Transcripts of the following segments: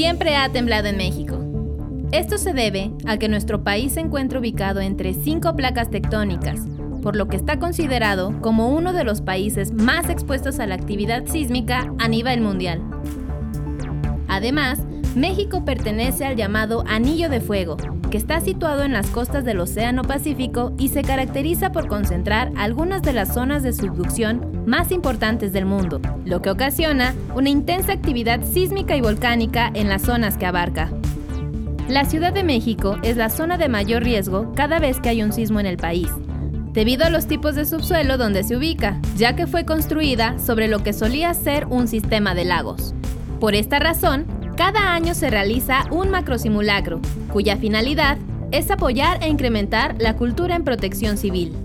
siempre ha temblado en México. Esto se debe a que nuestro país se encuentra ubicado entre cinco placas tectónicas, por lo que está considerado como uno de los países más expuestos a la actividad sísmica a nivel mundial. Además, México pertenece al llamado Anillo de Fuego, que está situado en las costas del Océano Pacífico y se caracteriza por concentrar algunas de las zonas de subducción más importantes del mundo, lo que ocasiona una intensa actividad sísmica y volcánica en las zonas que abarca. La Ciudad de México es la zona de mayor riesgo cada vez que hay un sismo en el país, debido a los tipos de subsuelo donde se ubica, ya que fue construida sobre lo que solía ser un sistema de lagos. Por esta razón, cada año se realiza un macrosimulacro, cuya finalidad es apoyar e incrementar la cultura en protección civil.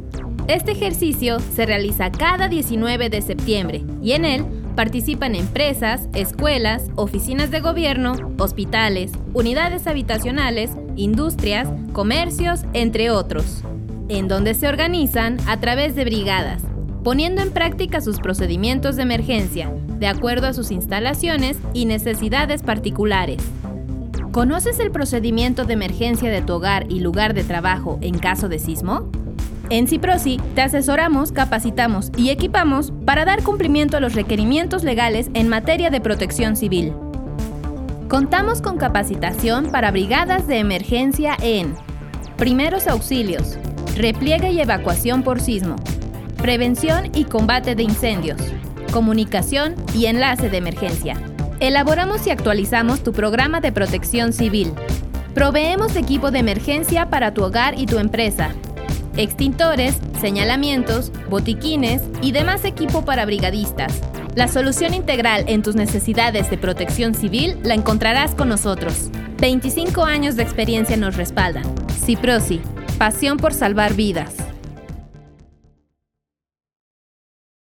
Este ejercicio se realiza cada 19 de septiembre y en él participan empresas, escuelas, oficinas de gobierno, hospitales, unidades habitacionales, industrias, comercios, entre otros, en donde se organizan a través de brigadas, poniendo en práctica sus procedimientos de emergencia, de acuerdo a sus instalaciones y necesidades particulares. ¿Conoces el procedimiento de emergencia de tu hogar y lugar de trabajo en caso de sismo? En Ciprosi te asesoramos, capacitamos y equipamos para dar cumplimiento a los requerimientos legales en materia de protección civil. Contamos con capacitación para brigadas de emergencia en primeros auxilios, repliegue y evacuación por sismo, prevención y combate de incendios, comunicación y enlace de emergencia. Elaboramos y actualizamos tu programa de protección civil. Proveemos equipo de emergencia para tu hogar y tu empresa. Extintores, señalamientos, botiquines y demás equipo para brigadistas. La solución integral en tus necesidades de protección civil la encontrarás con nosotros. 25 años de experiencia nos respaldan. Ciprosi, pasión por salvar vidas.